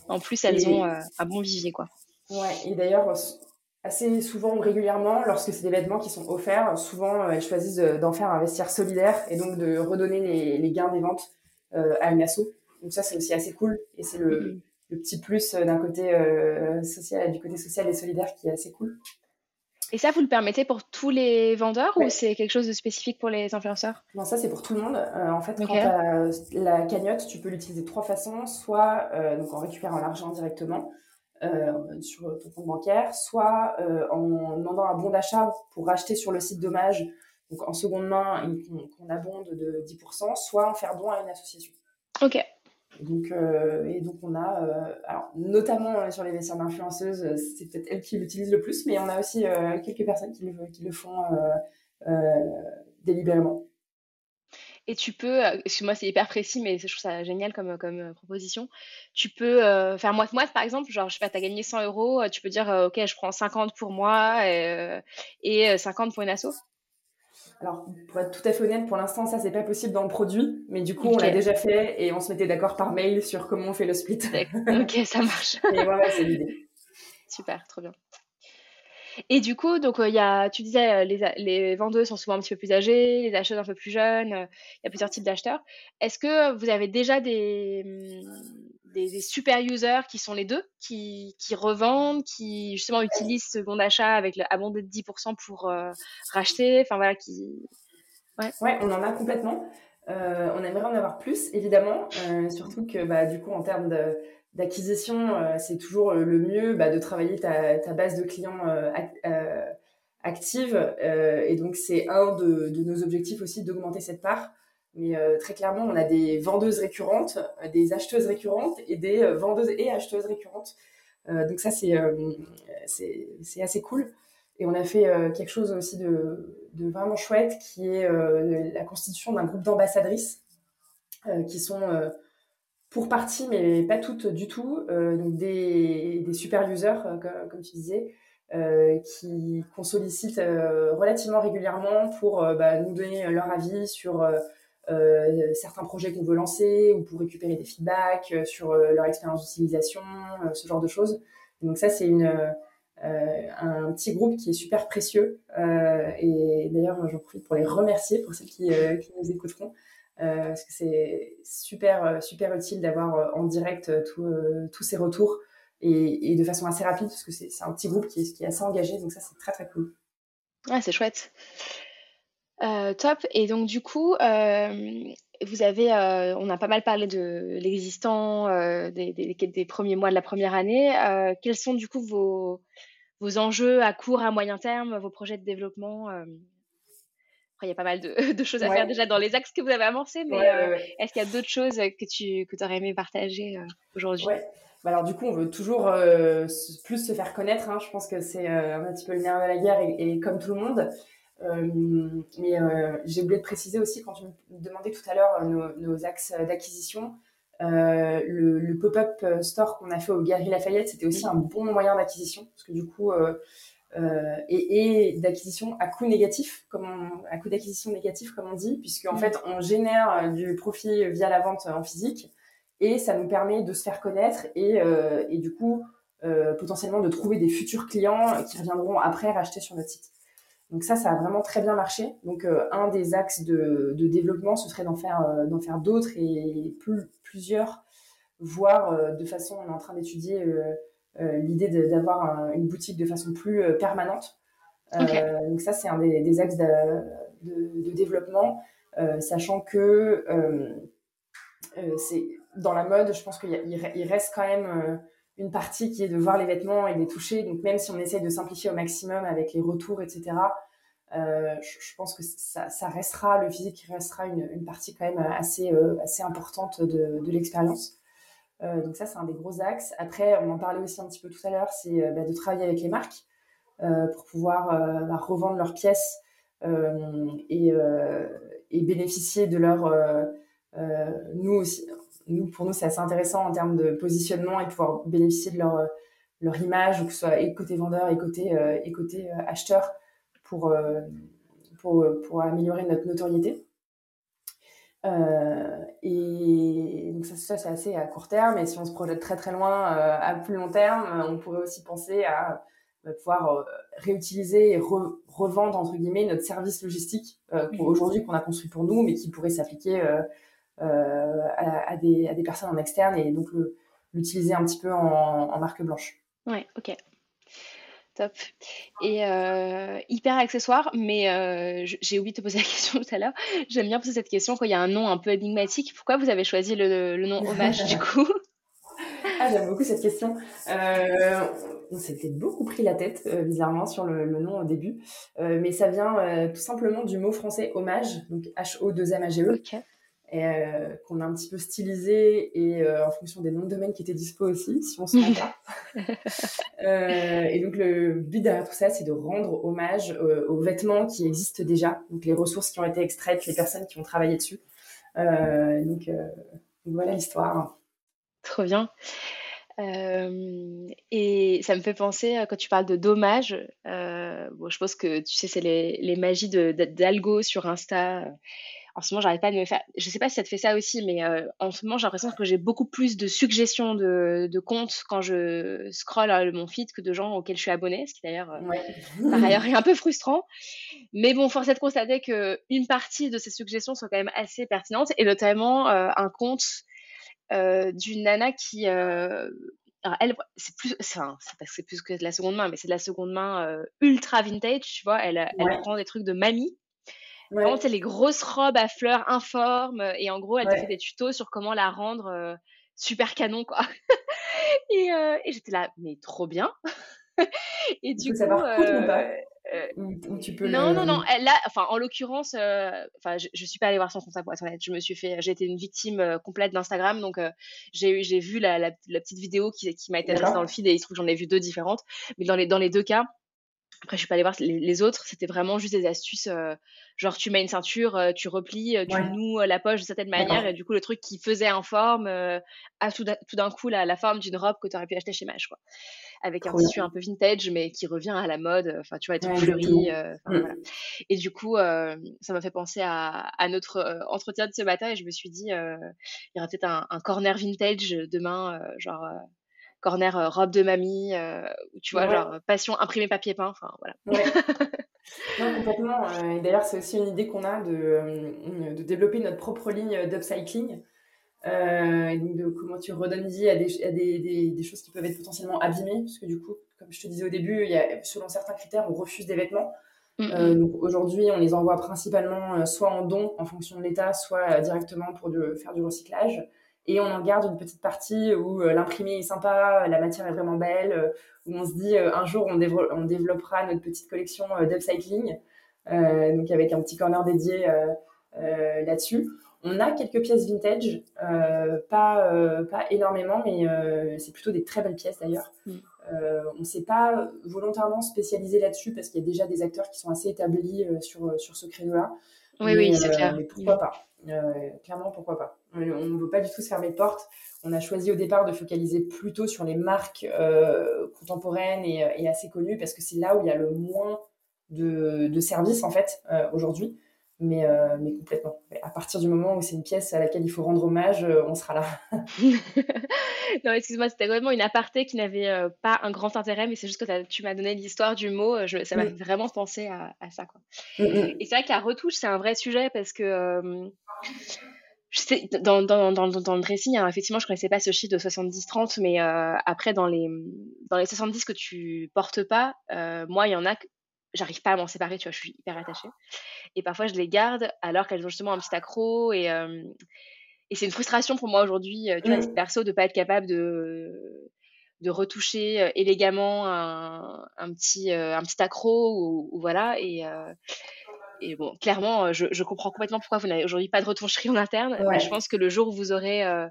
en plus, elles ont un bon vivier, quoi. Ouais, et d'ailleurs, assez souvent ou régulièrement, lorsque c'est des vêtements qui sont offerts, souvent elles choisissent d'en faire un vestiaire solidaire et donc de redonner les, les gains des ventes à une asso. Donc ça, c'est aussi assez cool et c'est le, mm-hmm. le, petit plus d'un côté social, du côté social et solidaire qui est assez cool. Et ça, vous le permettez pour tous les vendeurs ou c'est quelque chose de spécifique pour les influenceurs? Non, ça c'est pour tout le monde. en fait, quand tu la cagnotte, tu peux l'utiliser de trois façons. Soit donc en récupérant l'argent directement, euh, sur ton compte bancaire, soit euh, en demandant un bon d'achat pour acheter sur le site d'hommage, donc en seconde main qu'on abonde de 10%, soit en faire don à une association. Ok. Donc, euh, et donc on a, alors notamment sur les vestiaires d'influenceuses, c'est peut-être elles qui l'utilisent le plus, mais on a aussi quelques personnes qui le, qui le font délibérément. Et tu peux, euh, excuse-moi, c'est hyper précis, mais je trouve ça génial comme, comme euh, proposition. Tu peux euh, faire moite-moite, par exemple. Genre, je sais pas, tu as gagné 100 euros, tu peux dire, OK, je prends 50 pour moi et, et 50 pour une asso. alors, pour être tout à fait honnête, pour l'instant, ça, c'est pas possible dans le produit. Mais du coup, on l'a déjà fait et on se mettait d'accord par mail sur comment on fait le split. ok, ça marche. et voilà, c'est l'idée. Super, trop bien. Et du coup, donc, il y a, tu disais, les, les, vendeuses sont souvent un petit peu plus âgées, les acheteurs un peu plus jeunes, il y a plusieurs types d'acheteurs. Est-ce que vous avez déjà des, des, super users qui sont les deux, qui, qui, revendent, qui justement utilisent ce bon d'achat avec le abondé de 10% pour racheter, enfin voilà, qui... Ouais. ouais. on en a complètement. Euh, on aimerait en avoir plus, évidemment, euh, surtout que bah, du coup, en termes de, d'acquisition, euh, c'est toujours euh, le mieux bah, de travailler ta, ta, base de clients euh, active. et donc, c'est un de, de, nos objectifs aussi d'augmenter cette part. Mais très clairement, on a des vendeuses récurrentes, des acheteuses récurrentes et des vendeuses et acheteuses récurrentes. donc ça, c'est c'est assez cool. Et on a fait quelque chose aussi de, de, vraiment chouette, qui est la constitution d'un groupe d'ambassadrices qui sont pour partie, mais pas toutes du tout, euh, donc des, des, super users, euh, comme, tu disais, euh, qui qu'on sollicite euh, relativement régulièrement pour euh, bah, nous donner leur avis sur certains projets qu'on veut lancer ou pour récupérer des feedbacks sur leur expérience d'utilisation, ce genre de choses. donc ça, c'est une un petit groupe qui est super précieux et d'ailleurs j'en profite pour les remercier pour ceux qui, qui nous écouteront parce que c'est super, euh, super utile d'avoir euh, en direct tous ces retours et, de façon assez rapide, parce que c'est un petit groupe qui est, assez engagé, donc ça c'est très très cool. Ouais, c'est chouette. top. Et donc du coup, vous avez, on a pas mal parlé de l'existant, des, des, des, premiers mois de la première année. quels sont du coup vos, vos enjeux à court, à moyen terme, vos projets de développement il y a pas mal de, choses à faire déjà dans les axes que vous avez amorcés, mais euh, est-ce qu'il y a d'autres choses que tu que aurais aimé partager euh, aujourd'hui? Bah, alors du coup, on veut toujours euh, plus se faire connaître. Hein. Je pense que c'est un petit peu le nerf de la guerre et, comme tout le monde. mais j'ai oublié de préciser aussi quand tu me demandais tout à l'heure nos, axes d'acquisition. le, pop-up store qu'on a fait au Galerie Lafayette, c'était aussi un bon moyen d'acquisition parce que du coup, euh, et, et d'acquisition à coût négatif, comme à coût d'acquisition négatif, comme on dit, puisque en mm. fait on génère euh, du profit via la vente en physique et ça nous permet de se faire connaître et, euh, et du coup euh, potentiellement de trouver des futurs clients qui reviendront après racheter sur notre site. Donc ça, ça a vraiment très bien marché. Donc euh, un des axes de, de développement, ce serait d'en faire d'en faire d'autres et plus, plusieurs, voire de façon, on est en train d'étudier euh, l'idée d'avoir une boutique de façon plus euh, permanente. Euh, donc ça, c'est un des, axes de, de, développement, sachant que c'est dans la mode, je pense qu'il il reste quand même une partie qui est de voir les vêtements et de les toucher. Donc même si on essaye de simplifier au maximum avec les retours, etc., euh, je, pense que ça, ça, restera, le physique restera une, une partie quand même assez, assez importante de, de l'expérience. Euh, donc ça, c'est un des gros axes. Après, on en parlait aussi un petit peu tout à l'heure, c'est euh, bah, de travailler avec les marques euh, pour pouvoir bah, revendre leurs pièces et, bénéficier de leur... nous aussi, nous, pour nous, c'est assez intéressant en termes de positionnement et pouvoir bénéficier de leur, leur image, que ce soit côté vendeur et côté, et côté acheteur, pour, pour, pour améliorer notre notoriété. Euh, et donc ça, ça c'est assez à court terme. Et si on se projette très très loin, euh, à plus long terme, on pourrait aussi penser à euh, pouvoir réutiliser et revendre entre guillemets notre service logistique aujourd'hui qu'on a construit pour nous, mais qui pourrait s'appliquer à, à, des, à des personnes en externe et donc l'utiliser un petit peu en, en marque blanche. Ouais, ok. Top. Et euh, hyper accessoire, mais euh, j'ai oublié de te poser la question tout à l'heure. J'aime bien poser cette question quand il y a un nom un peu énigmatique. Pourquoi vous avez choisi le, le nom hommage du coup? Ah, J'aime beaucoup cette question. Euh, on s'était beaucoup pris la tête, euh, bizarrement, sur le, le, nom au début. Euh, mais ça vient tout simplement du mot français hommage, donc H-O-2-M-A-G-E. Okay euh, qu'on a un petit peu stylisé et euh, en fonction des noms de domaines qui étaient dispo aussi, si on se rend pas. euh, et donc le but derrière tout ça, c'est de rendre hommage aux vêtements qui existent déjà, donc les ressources qui ont été extraites, les personnes qui ont travaillé dessus. Donc, donc, voilà l'histoire. Trop bien. et ça me fait penser, quand tu parles de dommages, bon, je pense que tu sais, c'est les, les magies d'algo sur Insta en ce moment, j'arrête pas de me faire. Je sais pas si ça te fait ça aussi, mais euh, en ce moment, j'ai l'impression que j'ai beaucoup plus de suggestions de, de comptes quand je scrolle euh, mon feed que de gens auxquels je suis abonnée, ce qui d'ailleurs, euh, par ailleurs, est un peu frustrant. Mais bon, force est de constater que une partie de ces suggestions sont quand même assez pertinentes, et notamment un compte d'une nana qui alors elle, c'est plus, enfin, c'est plus que de la seconde main, mais c'est de la seconde main ultra vintage, tu vois. Elle, elle prend des trucs de mamie Vraiment, c'est les grosses robes à fleurs informes. Euh, et en gros, elle te fait des tutos sur comment la rendre euh, super canon, quoi. et, euh, et j'étais là, mais trop bien. et du coup. Savoir ou pas tu peux non, non, non, elle enfin, en l'occurrence, enfin, je, je suis pas allée voir son compte pour être honnête. Je me suis fait, j'ai été une victime complète d'Instagram, donc j'ai, j'ai vu la, la, petite vidéo qui, qui m'a été adressée dans le feed et il se trouve que j'en ai vu deux différentes. Mais dans les, dans les deux cas, après, je suis pas allée voir les, autres. C'était vraiment juste des astuces. Euh, genre, tu mets une ceinture, euh, tu replies, euh, tu noues la poche de certaine manière. Et du coup, le truc qui faisait en forme a tout d'un coup la, la forme d'une robe que tu aurais pu acheter chez Mage, quoi. Avec un tissu un peu vintage, mais qui revient à la mode. Enfin, tu vois, être fleuri. Mm. voilà. Et du coup, ça m'a fait penser à, à notre entretien de ce matin. Et je me suis dit, il y aura peut-être un, un, corner vintage demain, genre corner euh, robe de mamie, euh, tu vois, genre passion imprimé papier peint, enfin voilà. non, complètement. Euh, et d'ailleurs, c'est aussi une idée qu'on a de, de, développer notre propre ligne d'upcycling. Euh, de comment tu redonnes vie à, des, à des, des, choses qui peuvent être potentiellement abîmées, parce que du coup, comme je te disais au début, il y a, selon certains critères, on refuse des vêtements. Euh, donc aujourd'hui, on les envoie principalement soit en don en fonction de l'état, soit directement pour faire du recyclage et on en garde une petite partie où euh, l'imprimé est sympa, la matière est vraiment belle, euh, où on se dit euh, un jour on, on, développera notre petite collection d'upcycling, donc avec un petit corner dédié là-dessus. On a quelques pièces vintage, pas, pas énormément, mais c'est plutôt des très belles pièces d'ailleurs. Mm. on ne s'est pas volontairement spécialisé là-dessus parce qu'il y a déjà des acteurs qui sont assez établis sur, sur ce créneau-là. Oui, oui, c'est clair. Mais pourquoi pas? Clairement, pourquoi pas on ne veut pas du tout se fermer de porte. On a choisi au départ de focaliser plutôt sur les marques euh, contemporaines et, assez connues parce que c'est là où il y a le moins de, services en fait euh, aujourd'hui. Mais, euh, mais complètement. À partir du moment où c'est une pièce à laquelle il faut rendre hommage, on sera là. non, excuse-moi, c'était vraiment une aparté qui n'avait pas un grand intérêt, mais c'est juste que tu m'as donné l'histoire du mot, ça m'a vraiment pensé à, ça. Quoi. Mm, mm. Et c'est vrai que la retouche, c'est un vrai sujet parce que je sais, dans, dans, dans, dans, le dressing, hein, effectivement, je connaissais pas ce chiffre de 70-30, mais euh, après, dans les, dans les 70 que tu portes pas, euh, moi, il y en a que j'arrive pas à m'en séparer, tu vois, je suis hyper attachée. Et parfois, je les garde alors qu'elles ont justement un petit accro. Et, euh, et c'est une frustration pour moi aujourd'hui, tu vois, mmh. perso, de pas être capable de, de retoucher élégamment un, un petit, un petit accro ou, ou voilà. Et, et bon, clairement, euh, je, comprends complètement pourquoi vous n'avez aujourd'hui pas de retoucherie en interne. je pense que le jour où vous aurez euh,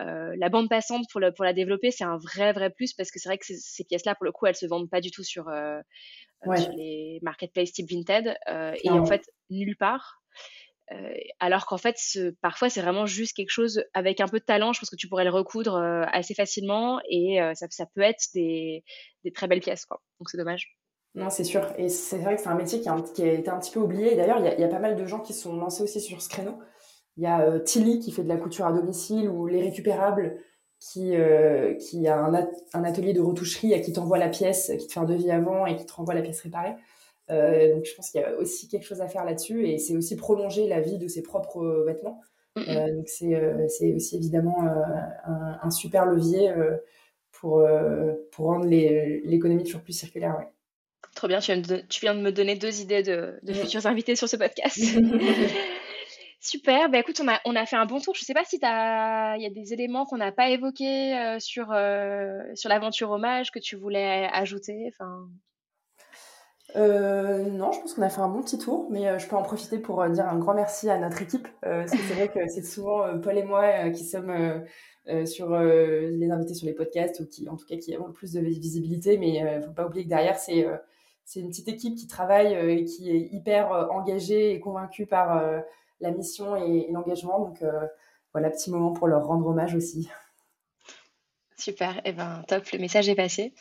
euh, la bande passante pour, pour la développer, c'est un vrai, vrai plus parce que c'est vrai que ces, pièces-là, pour le coup, elles se vendent pas du tout sur, les marketplaces type Vinted et en fait, nulle part. alors qu'en fait, parfois, c'est vraiment juste quelque chose avec un peu de talent. Je pense que tu pourrais le recoudre assez facilement et ça, ça, peut être des, des, très belles pièces. Quoi. Donc, c'est dommage. Non, c'est sûr. Et c'est vrai que c'est un métier qui a, qui a, été un petit peu oublié. D'ailleurs, il y, a pas mal de gens qui se sont lancés aussi sur ce créneau. Il y a euh, Tilly qui fait de la couture à domicile ou Les Récupérables qui, euh, qui a un, un, atelier de retoucherie à qui t'envoie la pièce, qui te fait un devis avant et qui te renvoie la pièce réparée. Euh, donc je pense qu'il y a aussi quelque chose à faire là-dessus et c'est aussi prolonger la vie de ses propres vêtements. Euh, donc c'est aussi évidemment un, un, super levier pour, pour rendre l'économie toujours plus circulaire. Ouais. Trop bien, tu viens, de, me donner deux idées de, futurs invités sur ce podcast. Super, bah écoute, on a, on a fait un bon tour. Je ne sais pas si il y a des éléments qu'on n'a pas évoqués euh, sur, euh, sur l'aventure hommage que tu voulais ajouter. Enfin... Euh, non, je pense qu'on a fait un bon petit tour, mais je peux en profiter pour dire un grand merci à notre équipe. parce que c'est vrai que c'est souvent Paul et moi qui sommes sur les invités sur les podcasts ou qui, en tout cas, qui avons le plus de visibilité. Mais il ne faut pas oublier que derrière, c'est c'est une petite équipe qui travaille euh, et qui est hyper euh, engagée et convaincue par euh, la mission et, l'engagement. Donc voilà, petit moment pour leur rendre hommage aussi. Super, eh ben top, le message est passé.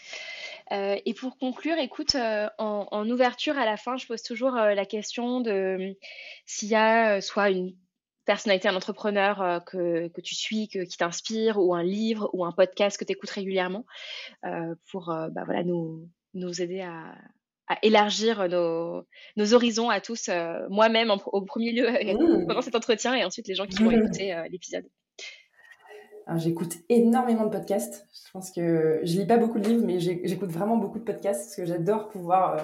Et pour conclure, écoute, en, ouverture à la fin, je pose toujours la question de s'il y a soit une personnalité, un entrepreneur que, que, tu suis, que, qui t'inspire, ou un livre, ou un podcast que tu écoutes régulièrement, pour bah, voilà, nous, nous aider à, à élargir nos, nos, horizons à tous, moi-même au premier lieu mmh. pendant cet entretien, et ensuite les gens qui vont écouter l'épisode. J'écoute énormément de podcasts. Je pense que je lis pas beaucoup de livres, mais j'écoute vraiment beaucoup de podcasts parce que j'adore pouvoir euh,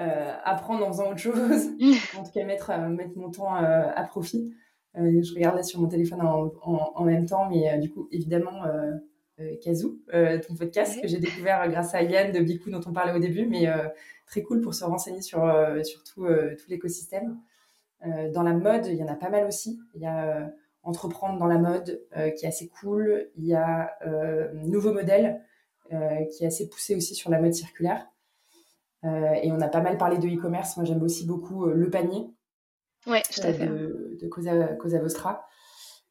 euh, apprendre en faisant autre chose. en tout cas, mettre, euh, mettre mon temps à profit. je regardais sur mon téléphone en, en, même temps, mais du coup, évidemment, Kazoo, ton podcast que j'ai découvert grâce à Yann de Bicou dont on parlait au début, mais très cool pour se renseigner sur, sur tout, tout l'écosystème. dans la mode, il y en a pas mal aussi. Il y a entreprendre dans la mode euh, qui est assez cool. Il y a euh, Nouveau Modèle euh, qui est assez poussé aussi sur la mode circulaire. et on a pas mal parlé de e-commerce. Moi, j'aime aussi beaucoup Le Panier ouais, tout à fait. de, de Cosa, Cosa Vostra.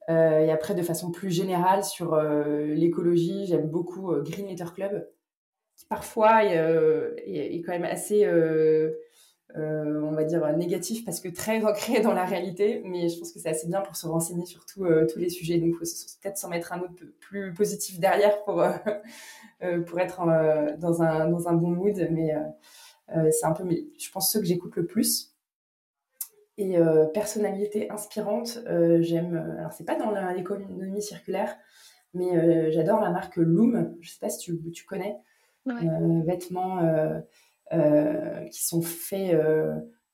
Et après, de façon plus générale sur l'écologie, j'aime beaucoup Green Letter Club, qui parfois est, quand même assez euh, on va dire, négatif parce que très ancré dans la réalité, mais je pense que c'est assez bien pour se renseigner sur euh, tous les sujets. Donc, il faut peut-être s'en mettre un autre plus positif derrière pour, euh, pour être dans, un, dans un bon mood, mais c'est un peu, je pense, ceux que j'écoute le plus. Et personnalité inspirante, j'aime, alors c'est pas dans l'économie circulaire, mais j'adore la marque Loom, je sais pas si tu, tu connais, vêtements euh, qui sont faits euh,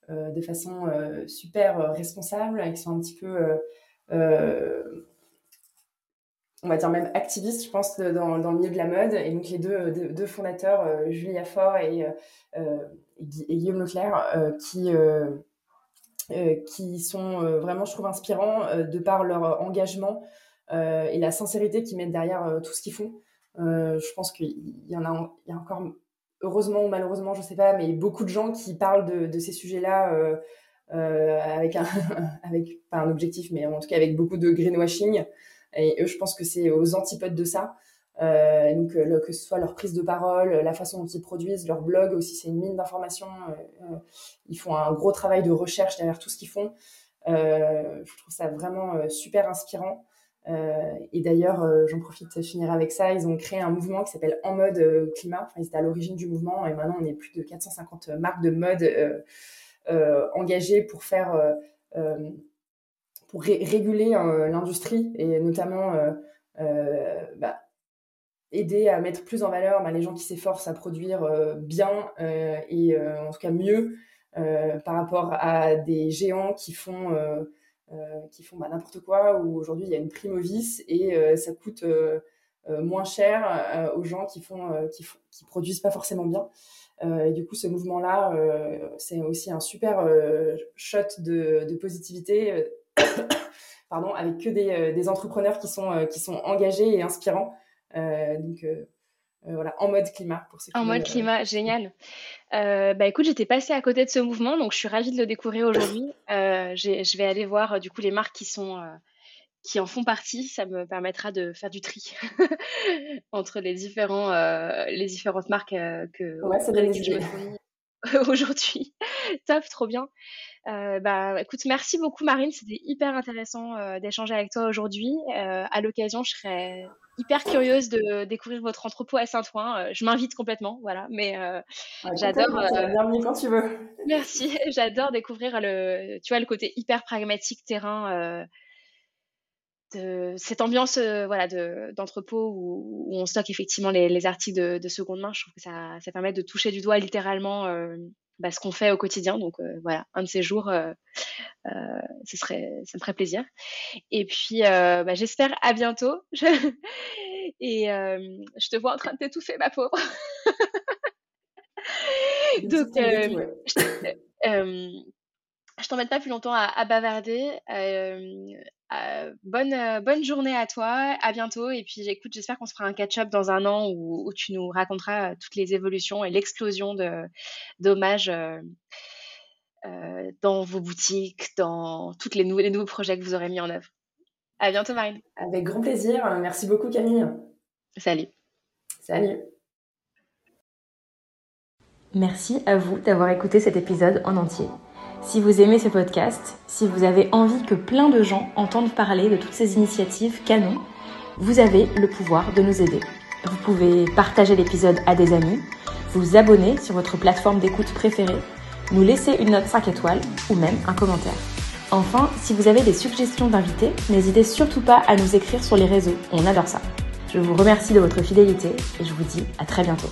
euh, de façon super responsable, qui sont un petit peu on va dire même activistes, je pense, dans, dans, le milieu de la mode. Et donc, les deux, deux, fondateurs, Julia Faure et, Guillaume Leclerc, qui, qui sont vraiment, je trouve, inspirants de par leur engagement et la sincérité qu'ils mettent derrière tout ce qu'ils font. je pense qu'il y en a, il y a encore heureusement ou malheureusement, je sais pas, mais beaucoup de gens qui parlent de, ces sujets-là euh, euh, avec un, avec pas un objectif, mais en tout cas avec beaucoup de greenwashing. Et eux, je pense que c'est aux antipodes de ça. Euh, donc que ce soit leur prise de parole, la façon dont ils produisent, leur blog aussi, c'est une mine d'informations. ils font un gros travail de recherche derrière tout ce qu'ils font. je trouve ça vraiment super inspirant. Euh, et d'ailleurs, euh, j'en profite de finir avec ça. Ils ont créé un mouvement qui s'appelle En mode euh, climat. Enfin, ils étaient à l'origine du mouvement et maintenant on est plus de 450 marques de mode engagées pour faire, pour réguler l'industrie et notamment bah, aider à mettre plus en valeur bah, les gens qui s'efforcent à produire bien et en tout cas mieux par rapport à des géants qui font euh, qui font bah, n'importe quoi, où aujourd'hui il y a une prime au vice et euh, ça coûte euh, moins cher aux gens qui font, qui, produisent pas forcément bien. et du coup, ce mouvement-là, c'est aussi un super shot de, de positivité, pardon, avec que des, des, entrepreneurs qui sont, qui sont engagés et inspirants. Donc, euh, voilà, en mode climat pour En mode climat, génial. Euh, bah écoute, j'étais passée à côté de ce mouvement, donc je suis ravie de le découvrir aujourd'hui. Euh, je vais aller voir du coup les marques qui sont qui en font partie. Ça me permettra de faire du tri entre les différents les différentes marques que ouais, ça aujourd'hui. Top, trop bien. Euh, bah, écoute, merci beaucoup Marine, c'était hyper intéressant euh, d'échanger avec toi aujourd'hui. Euh, à l'occasion, je serais hyper curieuse de découvrir votre entrepôt à Saint-Ouen. je m'invite complètement, voilà. Mais j'adore. Bienvenue quand tu veux. Merci, j'adore découvrir le, tu vois, le côté hyper pragmatique terrain. De cette ambiance voilà d'entrepôt où, où, on stocke effectivement les, les articles de, de, seconde main je trouve que ça, ça permet de toucher du doigt littéralement bah, ce qu'on fait au quotidien. Donc euh, voilà, un de ces jours, euh, euh, ce serait, ça me ferait plaisir. Et puis, bah, j'espère à bientôt. Et je te vois en train de t'étouffer, ma pauvre. Donc, je t'embête pas plus longtemps à, bavarder. Euh, bonne, euh, bonne journée à toi, à bientôt. Et puis j'écoute, j'espère qu'on se fera un catch-up dans un an où, tu nous raconteras euh, toutes les évolutions et l'explosion de d'hommages dans vos boutiques, dans tous les, les nouveaux projets que vous aurez mis en œuvre. À bientôt, Marine. Avec grand plaisir. Merci beaucoup, Camille. Salut. Salut. Merci à vous d'avoir écouté cet épisode en entier. Si vous aimez ce podcast, si vous avez envie que plein de gens entendent parler de toutes ces initiatives canon, vous avez le pouvoir de nous aider. Vous pouvez partager l'épisode à des amis, vous abonner sur votre plateforme d'écoute préférée, nous laisser une note 5 étoiles ou même un commentaire. Enfin, si vous avez des suggestions d'invités, n'hésitez surtout pas à nous écrire sur les réseaux, on adore ça. Je vous remercie de votre fidélité et je vous dis à très bientôt.